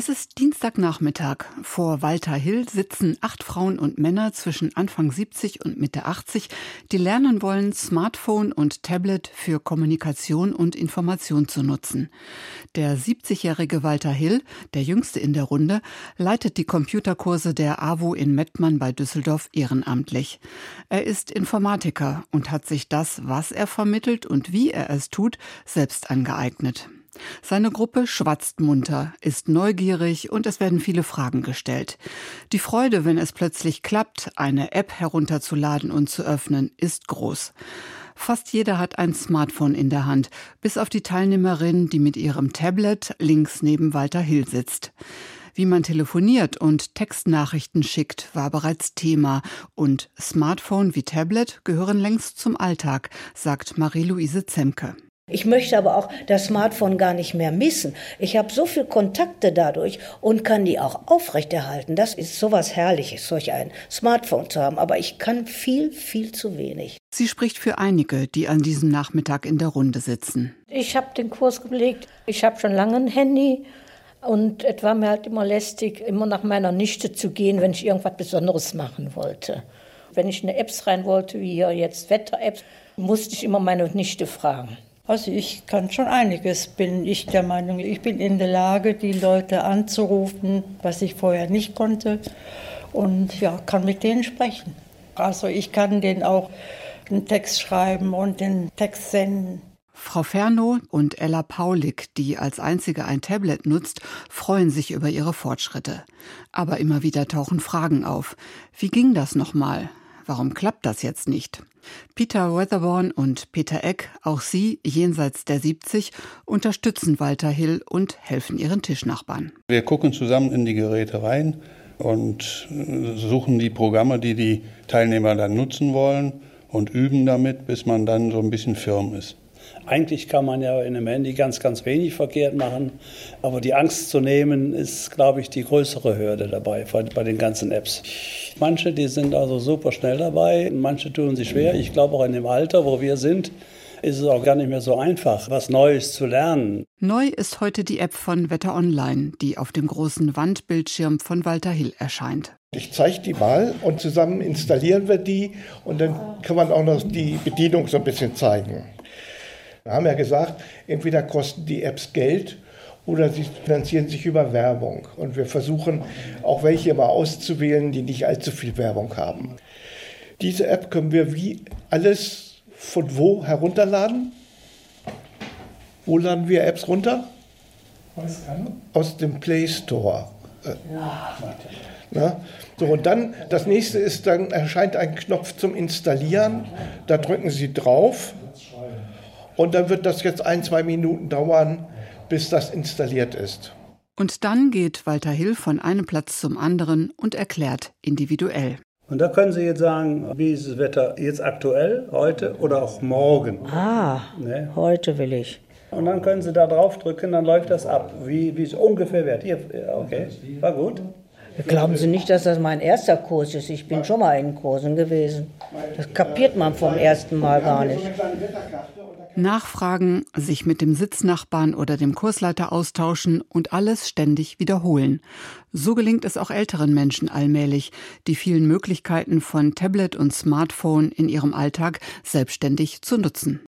Es ist Dienstagnachmittag. Vor Walter Hill sitzen acht Frauen und Männer zwischen Anfang 70 und Mitte 80, die lernen wollen, Smartphone und Tablet für Kommunikation und Information zu nutzen. Der 70-jährige Walter Hill, der jüngste in der Runde, leitet die Computerkurse der AWO in Mettmann bei Düsseldorf ehrenamtlich. Er ist Informatiker und hat sich das, was er vermittelt und wie er es tut, selbst angeeignet. Seine Gruppe schwatzt munter, ist neugierig und es werden viele Fragen gestellt. Die Freude, wenn es plötzlich klappt, eine App herunterzuladen und zu öffnen, ist groß. Fast jeder hat ein Smartphone in der Hand, bis auf die Teilnehmerin, die mit ihrem Tablet links neben Walter Hill sitzt. Wie man telefoniert und Textnachrichten schickt, war bereits Thema. Und Smartphone wie Tablet gehören längst zum Alltag, sagt Marie-Louise Zemke. Ich möchte aber auch das Smartphone gar nicht mehr missen. Ich habe so viele Kontakte dadurch und kann die auch aufrechterhalten. Das ist sowas Herrliches, solch ein Smartphone zu haben. Aber ich kann viel, viel zu wenig. Sie spricht für einige, die an diesem Nachmittag in der Runde sitzen. Ich habe den Kurs gelegt. Ich habe schon lange ein Handy. Und es war mir halt immer lästig, immer nach meiner Nichte zu gehen, wenn ich irgendwas Besonderes machen wollte. Wenn ich eine Apps rein wollte, wie hier jetzt Wetter-Apps, musste ich immer meine Nichte fragen. Also ich kann schon einiges, bin ich der Meinung. Ich bin in der Lage, die Leute anzurufen, was ich vorher nicht konnte. Und ja, kann mit denen sprechen. Also ich kann denen auch einen Text schreiben und den Text senden. Frau Ferno und Ella Paulik, die als einzige ein Tablet nutzt, freuen sich über ihre Fortschritte. Aber immer wieder tauchen Fragen auf. Wie ging das nochmal? Warum klappt das jetzt nicht? Peter Weatherborn und Peter Eck, auch sie jenseits der 70, unterstützen Walter Hill und helfen ihren Tischnachbarn. Wir gucken zusammen in die Geräte rein und suchen die Programme, die die Teilnehmer dann nutzen wollen und üben damit, bis man dann so ein bisschen firm ist. Eigentlich kann man ja in einem Handy ganz, ganz wenig verkehrt machen. Aber die Angst zu nehmen, ist, glaube ich, die größere Hürde dabei bei den ganzen Apps. Manche, die sind also super schnell dabei, manche tun sich schwer. Ich glaube auch in dem Alter, wo wir sind, ist es auch gar nicht mehr so einfach, was Neues zu lernen. Neu ist heute die App von Wetter Online, die auf dem großen Wandbildschirm von Walter Hill erscheint. Ich zeige die mal und zusammen installieren wir die und dann kann man auch noch die Bedienung so ein bisschen zeigen. Wir haben ja gesagt, entweder kosten die Apps Geld oder sie finanzieren sich über Werbung. Und wir versuchen auch welche mal auszuwählen, die nicht allzu viel Werbung haben. Diese App können wir wie alles von wo herunterladen? Wo laden wir Apps runter? Aus dem Play Store. Ja. Na? So, und dann, das nächste ist, dann erscheint ein Knopf zum Installieren. Da drücken Sie drauf und dann wird das jetzt ein, zwei Minuten dauern, bis das installiert ist. Und dann geht Walter Hill von einem Platz zum anderen und erklärt individuell. Und da können Sie jetzt sagen, wie ist das Wetter jetzt aktuell, heute oder auch morgen? Ah, ne? heute will ich. Und dann können Sie da drauf drücken, dann läuft das ab, wie, wie es ungefähr wird. Hier, okay, war gut. Glauben Sie nicht, dass das mein erster Kurs ist? Ich bin schon mal in Kursen gewesen. Das kapiert man vom ersten Mal gar nicht. Nachfragen, sich mit dem Sitznachbarn oder dem Kursleiter austauschen und alles ständig wiederholen. So gelingt es auch älteren Menschen allmählich, die vielen Möglichkeiten von Tablet und Smartphone in ihrem Alltag selbstständig zu nutzen.